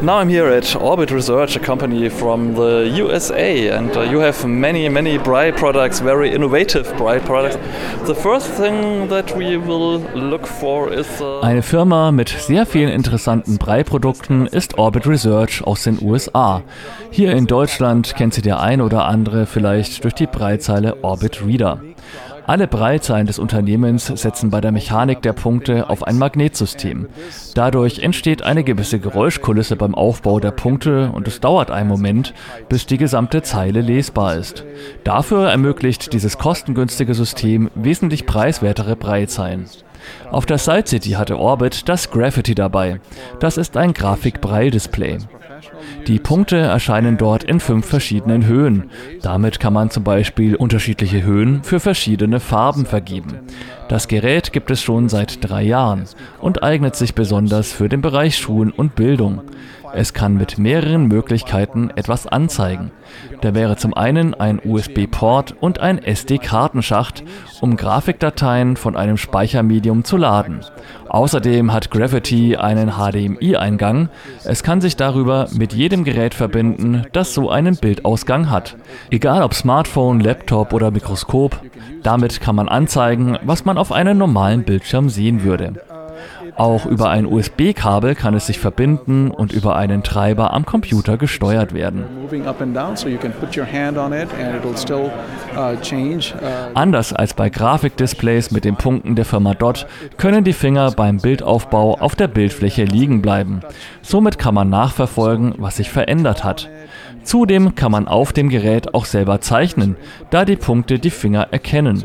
Now I'm here at Orbit Research, a company from the USA, and uh, you have many, many Braille products, very innovative Braille products. The first thing that we will look for is uh eine Firma mit sehr vielen interessanten Braille-Produkten ist Orbit Research aus den USA. Hier in Deutschland kennt sie der ein oder andere vielleicht durch die Braillezeile Orbit Reader. Alle Breitzeilen des Unternehmens setzen bei der Mechanik der Punkte auf ein Magnetsystem. Dadurch entsteht eine gewisse Geräuschkulisse beim Aufbau der Punkte und es dauert einen Moment, bis die gesamte Zeile lesbar ist. Dafür ermöglicht dieses kostengünstige System wesentlich preiswertere Breitzeilen. Auf der Side City hatte Orbit das Graffiti dabei. Das ist ein Grafik-Braille-Display. Die Punkte erscheinen dort in fünf verschiedenen Höhen. Damit kann man zum Beispiel unterschiedliche Höhen für verschiedene Farben vergeben. Das Gerät gibt es schon seit drei Jahren und eignet sich besonders für den Bereich Schulen und Bildung. Es kann mit mehreren Möglichkeiten etwas anzeigen. Da wäre zum einen ein USB-Port und ein SD-Kartenschacht, um Grafikdateien von einem Speichermedium zu laden. Außerdem hat Gravity einen HDMI-Eingang. Es kann sich darüber mit jedem Gerät verbinden, das so einen Bildausgang hat. Egal ob Smartphone, Laptop oder Mikroskop, damit kann man anzeigen, was man auf einem normalen Bildschirm sehen würde. Auch über ein USB-Kabel kann es sich verbinden und über einen Treiber am Computer gesteuert werden. Anders als bei Grafikdisplays mit den Punkten der Firma DOT können die Finger beim Bildaufbau auf der Bildfläche liegen bleiben. Somit kann man nachverfolgen, was sich verändert hat. Zudem kann man auf dem Gerät auch selber zeichnen, da die Punkte die Finger erkennen.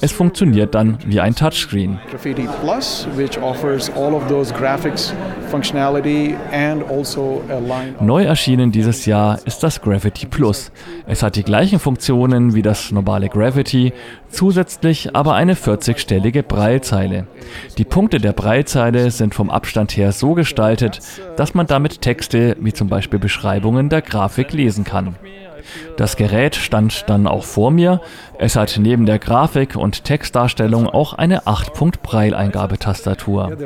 Es funktioniert dann wie ein Touchscreen. Graffiti Plus, which offers all of those graphics functionality and also a line Neu erschienen dieses Jahr ist das Graffiti Plus. Es hat die gleichen Funktionen wie das normale Gravity, zusätzlich aber eine 40-stellige Breilzeile. Die Punkte der Breilzeile sind vom Abstand her so gestaltet, dass man damit Texte wie zum Beispiel Beschreibungen der Grafik lesen kann. Das Gerät stand dann auch vor mir. Es hat neben der Grafik und Textdarstellung auch eine 8-Punkt-Braille-Eingabetastatur.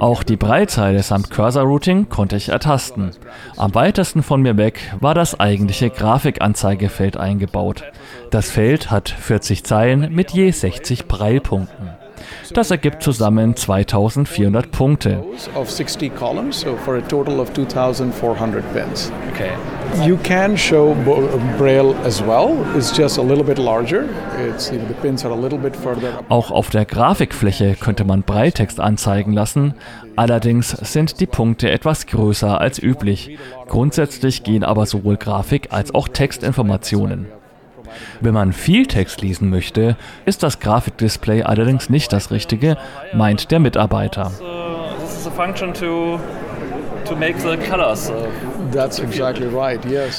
Auch die Braillezeile samt Cursor-Routing konnte ich ertasten. Am weitesten von mir weg war das eigentliche Grafikanzeigefeld eingebaut. Das Feld hat 40 Zeilen mit je 60 Braillepunkten. Das ergibt zusammen 2400 Punkte. You can show Braille as well. It's just a little bit larger. It's, the pins are a little bit further. Auch auf der Grafikfläche könnte man Brailletext anzeigen lassen. Allerdings sind die Punkte etwas größer als üblich. Grundsätzlich gehen aber sowohl Grafik als auch Textinformationen. Wenn man viel Text lesen möchte, ist das Grafikdisplay allerdings nicht das Richtige, meint der Mitarbeiter.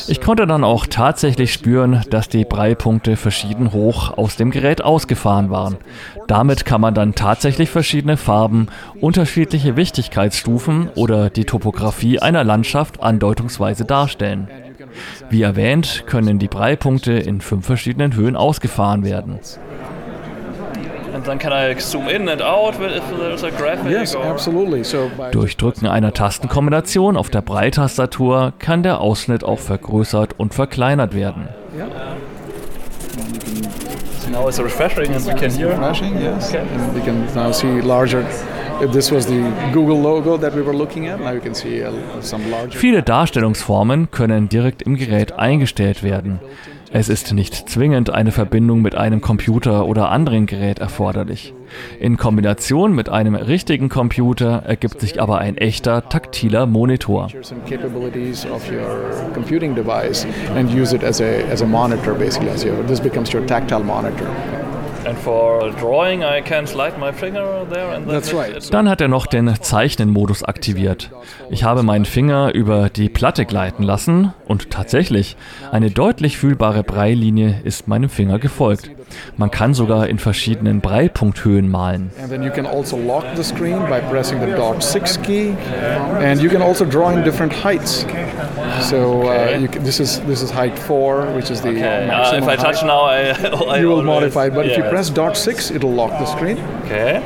Ich konnte dann auch tatsächlich spüren, dass die Breilpunkte verschieden hoch aus dem Gerät ausgefahren waren. Damit kann man dann tatsächlich verschiedene Farben, unterschiedliche Wichtigkeitsstufen oder die Topografie einer Landschaft andeutungsweise darstellen. Wie erwähnt, können die Breilpunkte in fünf verschiedenen Höhen ausgefahren werden. Durch Drücken einer Tastenkombination auf der Breitastatur kann der Ausschnitt auch vergrößert und verkleinert werden. Now it's refreshing and we can hear. Refreshing, yes. Okay. And we can now see larger Viele Darstellungsformen können direkt im Gerät eingestellt werden. Es ist nicht zwingend eine Verbindung mit einem Computer oder anderen Gerät erforderlich. In Kombination mit einem richtigen Computer ergibt sich aber ein echter taktiler Monitor. Dann hat er noch den Zeichnen-Modus aktiviert. Ich habe meinen Finger über die Platte gleiten lassen und tatsächlich, eine deutlich fühlbare Breilinie ist meinem Finger gefolgt. Man kann sogar in verschiedenen Breilpunkthöhen malen. And then you can also lock the screen by pressing the dot 6 key and you can also draw in different heights. So uh, you can, this is this is height 4 which is the Okay. Uh, maximum if I touch height. now, I, I you will always- modify it, but if you yeah. press dot 6 it'll lock the screen. Okay.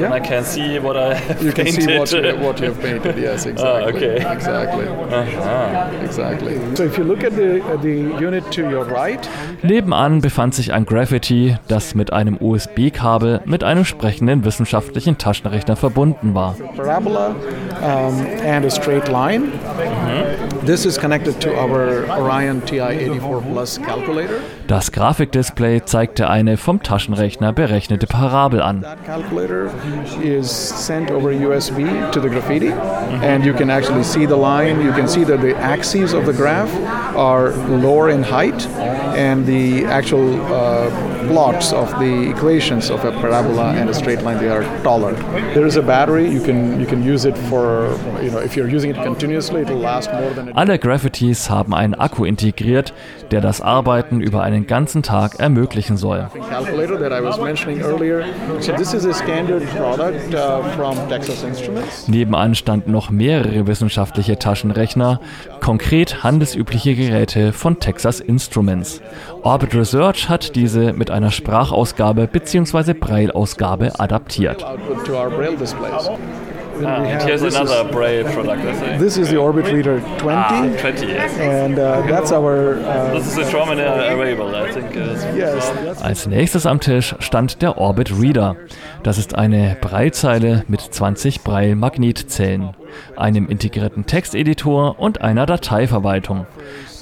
Yeah. I can see what I have You can painted. see what you, what you have painted. Yes, exactly. okay. Exactly. Aha. Exactly. So if you look at the at the unit to your right, Nebenan befand sich ein Graffiti, das mit einem USB-Kabel mit einem sprechenden wissenschaftlichen Taschenrechner verbunden war. parabola um, and a straight line. This is connected to our Orion TI-84 Plus calculator. Das Grafikdisplay zeigte eine vom Taschenrechner berechnete Parabel an. That calculator is sent over USB to the graffiti, and you can actually see the line. You can see that the axes of the graph are lower in height, and the actual uh, plots of the equations of a parabola and a straight line they are taller. There is a battery. You can you can use it for Alle Graffitis haben einen Akku integriert, der das Arbeiten über einen ganzen Tag ermöglichen soll. uh. Nebenan standen noch mehrere wissenschaftliche Taschenrechner, konkret handelsübliche Geräte von Texas Instruments. Orbit Research hat diese mit einer Sprachausgabe bzw. Braille-Ausgabe adaptiert. Ah, and have- here's this another is- Braille product, I think. This is the Orbit Reader 20, Ah, 20 yes. and uh, that's our. Uh, This is a German uh, available, I think. Uh, yes, Als nächstes am Tisch stand der Orbit Reader. Das ist eine Braillezeile mit 20 Braille-Magnetzellen, einem integrierten Texteditor und einer Dateiverwaltung.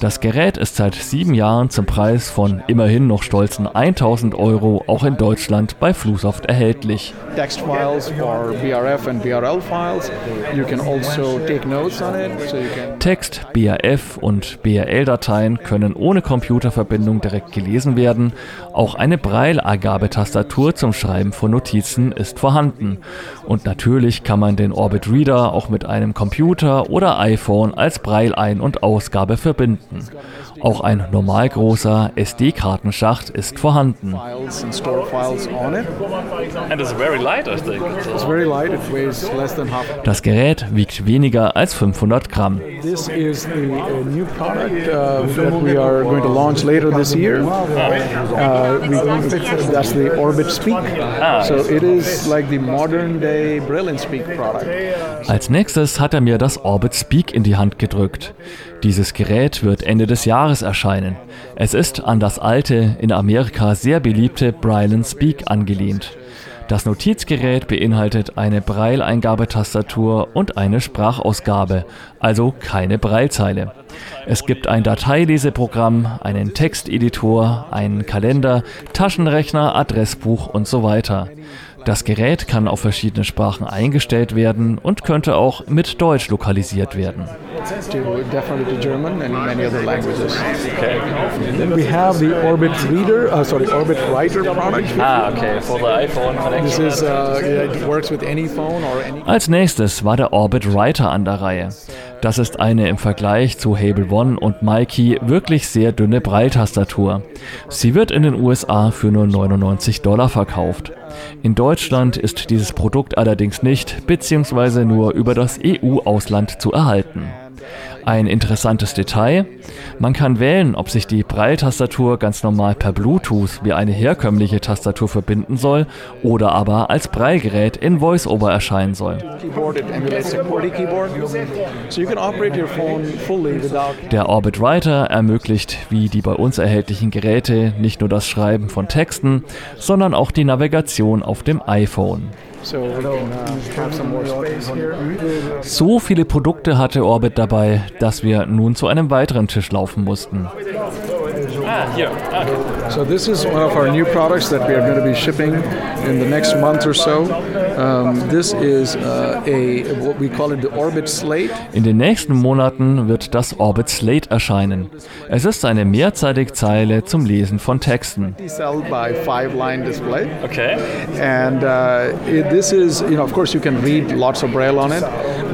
Das Gerät ist seit sieben Jahren zum Preis von immerhin noch stolzen 1000 Euro auch in Deutschland bei Flusoft erhältlich. text BRF and BRL files. You can also take notes on it, so you can. Text, BRF und BRL-Dateien können ohne Computerverbindung direkt gelesen werden. Auch eine Braille-Eingabetastatur zum Schreiben von Notizen ist vorhanden. Und natürlich kann man den Orbit Reader auch mit einem Computer oder iPhone als Braille-Ein- und Ausgabe verbinden. Auch ein normal großer SD-Kartenschacht ist vorhanden. Das Gerät wiegt weniger als 500 Gramm. This is the uh, new product uh, that we are going to launch later this year. Uh, we, that's the Orbit Speak. So it is like the modern day Brilliant Speak product. Als nächstes hat er mir das Orbit Speak in die Hand gedrückt. Dieses Gerät wird Ende des Jahres erscheinen. Es ist an das alte, in Amerika sehr beliebte Braille Speak angelehnt. Das Notizgerät beinhaltet eine Braille-Eingabetastatur und eine Sprachausgabe, also keine Braillezeile. Es gibt ein Dateileseprogramm, einen Texteditor, einen Kalender, Taschenrechner, Adressbuch und so weiter. Das Gerät kann auf verschiedene Sprachen eingestellt werden und könnte auch mit Deutsch lokalisiert werden. To definitely to German and many other languages. Then we have the Orbit Reader, uh, sorry, Orbit Writer product. ah, okay, for the iPhone This connection. is uh, yeah, it works with any phone or any. Als nächstes war der Orbit Writer an der Reihe. Das ist eine im Vergleich zu Hable One und Mikey wirklich sehr dünne Braille-Tastatur. Sie wird in den USA für nur 99 Dollar verkauft. In Deutschland ist dieses Produkt allerdings nicht bzw. nur über das EU-Ausland zu erhalten. Ein interessantes Detail, man kann wählen, ob sich die Braille-Tastatur ganz normal per Bluetooth wie eine herkömmliche Tastatur verbinden soll oder aber als Braillegerät in VoiceOver erscheinen soll. Der Orbit Writer ermöglicht wie die bei uns erhältlichen Geräte nicht nur das Schreiben von Texten, sondern auch die Navigation auf dem iPhone. So we can have some more space here. So viele Produkte hatte Orbit dabei, dass wir nun zu einem weiteren Tisch laufen mussten. ah, here. Ah, okay. So this is one of our new products that we are going to be shipping in the next month or so. Um, this is uh, a what we call it the Orbit Slate. In den nächsten Monaten wird das Orbit Slate erscheinen. Es ist eine Mehrzeitigzeile zum Lesen von Texten. Cell by five line display, Okay. and uh, it, this is you know of course you can read lots of braille on it,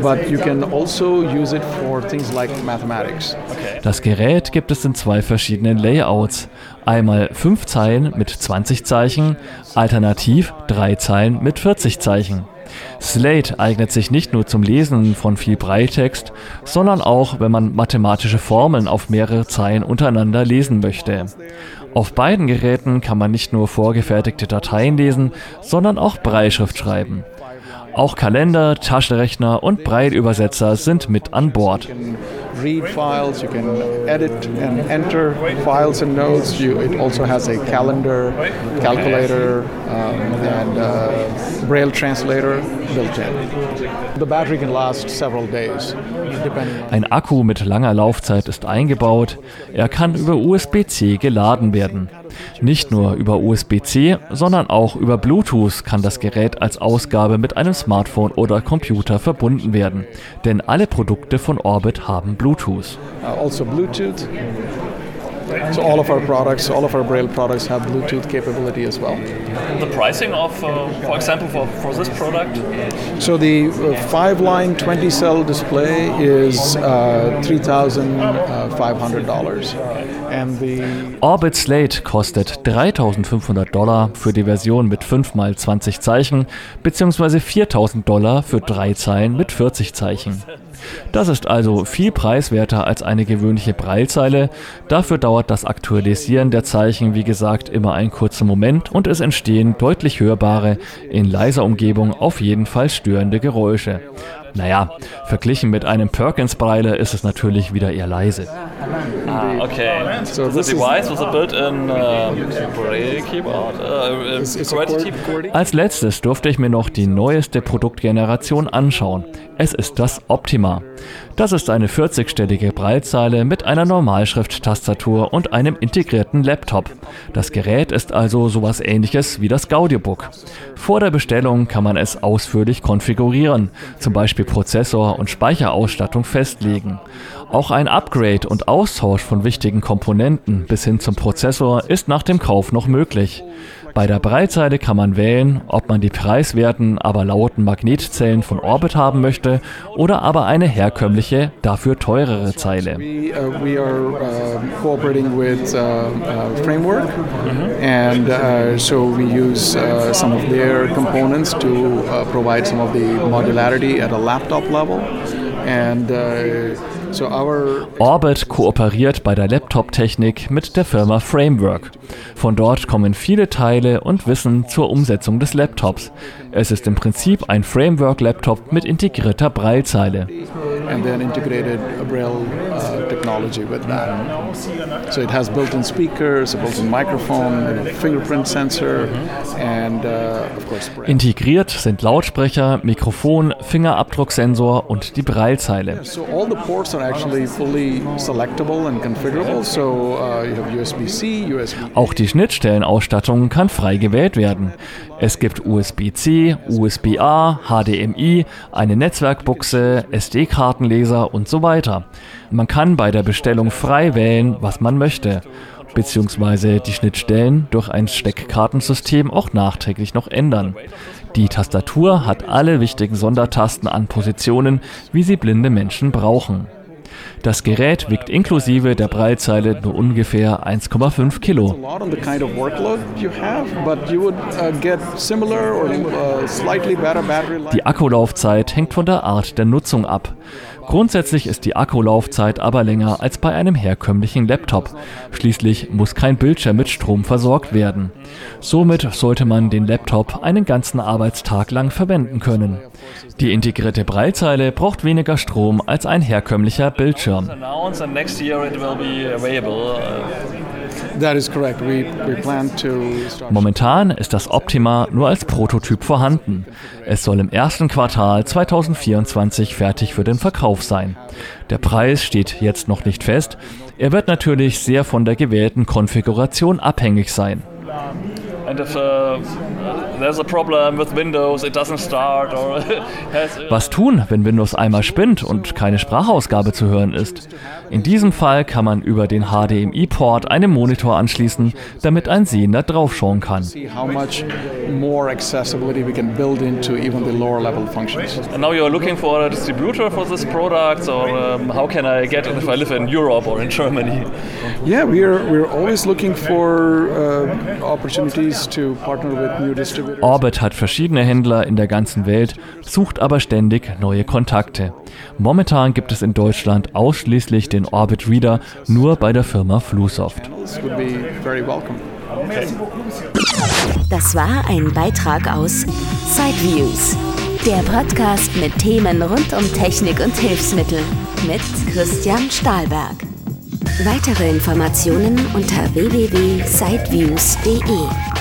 but you can also use it for things like mathematics. Das Gerät gibt es in zwei verschiedenen Layouts. Einmal 5 Zeilen mit 20 Zeichen, alternativ 3 Zeilen mit 40 Zeichen. Slate eignet sich nicht nur zum Lesen von viel Breitext, sondern auch, wenn man mathematische Formeln auf mehrere Zeilen untereinander lesen möchte. Auf beiden Geräten kann man nicht nur vorgefertigte Dateien lesen, sondern auch Breitschrift schreiben. Auch Kalender, Taschenrechner und Braille-Übersetzer sind mit an Bord. Read files, you can edit and enter files and notes. You, it also has a calendar, calculator, um, and uh, braille translator built in. The battery can last several days. Ein Akku mit langer Laufzeit ist eingebaut. Er kann über USB-C geladen werden. Nicht nur über USB-C, sondern auch über Bluetooth kann das Gerät als Ausgabe mit einem Smartphone oder Computer verbunden werden. Denn alle Produkte von Orbit haben Bluetooth. Also Bluetooth. So all of our products, all of our braille products have Bluetooth capability as well. The pricing of, uh, for example, for, for this product? So the uh, five-line 20-cell display is uh, $3,500, and the Orbit Slate kostet 3500 Dollar für die Version mit 5 x 20 Zeichen bzw. 4000 Dollar für 3 Zeilen mit 40 Zeichen. Das ist also viel preiswerter als eine gewöhnliche Breilzeile. Dafür dauert das Aktualisieren der Zeichen, wie gesagt, immer einen kurzen Moment und es entstehen deutlich hörbare, in leiser Umgebung auf jeden Fall störende Geräusche. Naja, verglichen mit einem Perkins-Braille ist es natürlich wieder eher leise. Ah, okay. So the device with a built-in uh, Braille keyboard, uh, a QWERTY QWERTY. Als letztes durfte ich mir noch die neueste Produktgeneration anschauen. Es ist das Optima. Das ist eine 40-stellige Breitzeile mit einer Normalschrift-Tastatur und einem integrierten Laptop. Das Gerät ist also sowas ähnliches wie das Gaudiobook. Vor der Bestellung kann man es ausführlich konfigurieren, zum Beispiel Prozessor und Speicherausstattung festlegen. Auch ein Upgrade und Austausch von wichtigen Komponenten bis hin zum Prozessor ist nach dem Kauf noch möglich. Bei der Breitseite kann man wählen, ob man die preiswerten, aber lauten Magnetzellen von Orbit haben möchte oder aber eine herkömmliche, dafür teurere Zeile. We, Orbit kooperiert bei der Laptop-Technik mit der Firma Framework. Von dort kommen viele Teile und Wissen zur Umsetzung des Laptops. Es ist im Prinzip ein Framework-Laptop mit integrierter Breilzeile. And then integrated Braille uh, technology with that. So it has built-in speakers, a built-in microphone, a fingerprint sensor, and uh, of course Braille. Integriert sind Lautsprecher, Mikrofon, Fingerabdrucksensor und die Breilzeile. So all the ports are actually fully selectable and configurable. So uh, you have USB-C, USB. Auch die Schnittstellenausstattung kann frei gewählt werden. Es gibt USB-C, USB-A, HDMI, eine Netzwerkbuchse, SD-Kartenleser und so weiter. Man kann bei der Bestellung frei wählen, was man möchte, beziehungsweise die Schnittstellen durch ein Steckkartensystem auch nachträglich noch ändern. Die Tastatur hat alle wichtigen Sondertasten an Positionen, wie sie blinde Menschen brauchen. Das Gerät wiegt inklusive der Breitzeile nur ungefähr 1,5 Kilo. Uh, uh. Die Akkulaufzeit hängt von der Art der Nutzung ab. Grundsätzlich ist die Akkulaufzeit aber länger als bei einem herkömmlichen Laptop. Schließlich muss kein Bildschirm mit Strom versorgt werden. Somit sollte man den Laptop einen ganzen Arbeitstag lang verwenden können. Die integrierte Breilzeile braucht weniger Strom als ein herkömmlicher Bildschirm. Momentan ist das Optima nur als Prototyp vorhanden. Es soll im ersten Quartal 2024 fertig für den Verkauf sein. Der Preis steht jetzt noch nicht fest. Er wird natürlich sehr von der gewählten Konfiguration abhängig sein. And if uh, there's a problem with Windows, it doesn't start or has, Was tun, wenn Windows einmal spinnt und keine Sprachausgabe zu hören ist? In diesem Fall kann man über den HDMI-Port einen Monitor anschließen, damit ein Sehender draufschauen kann. And now you're looking for a distributor for this product, or um, how can I get it if I live in Europe or in Germany? Yeah, we're we're always looking for uh, opportunities Orbit hat verschiedene Händler in der ganzen Welt, sucht aber ständig neue Kontakte. Momentan gibt es in Deutschland ausschließlich den Orbit Reader nur bei der Firma Flusoft. Das war ein Beitrag aus Sideviews, der Podcast mit Themen rund um Technik und Hilfsmittel mit Christian Stahlberg. Weitere Informationen unter www.sideviews.de.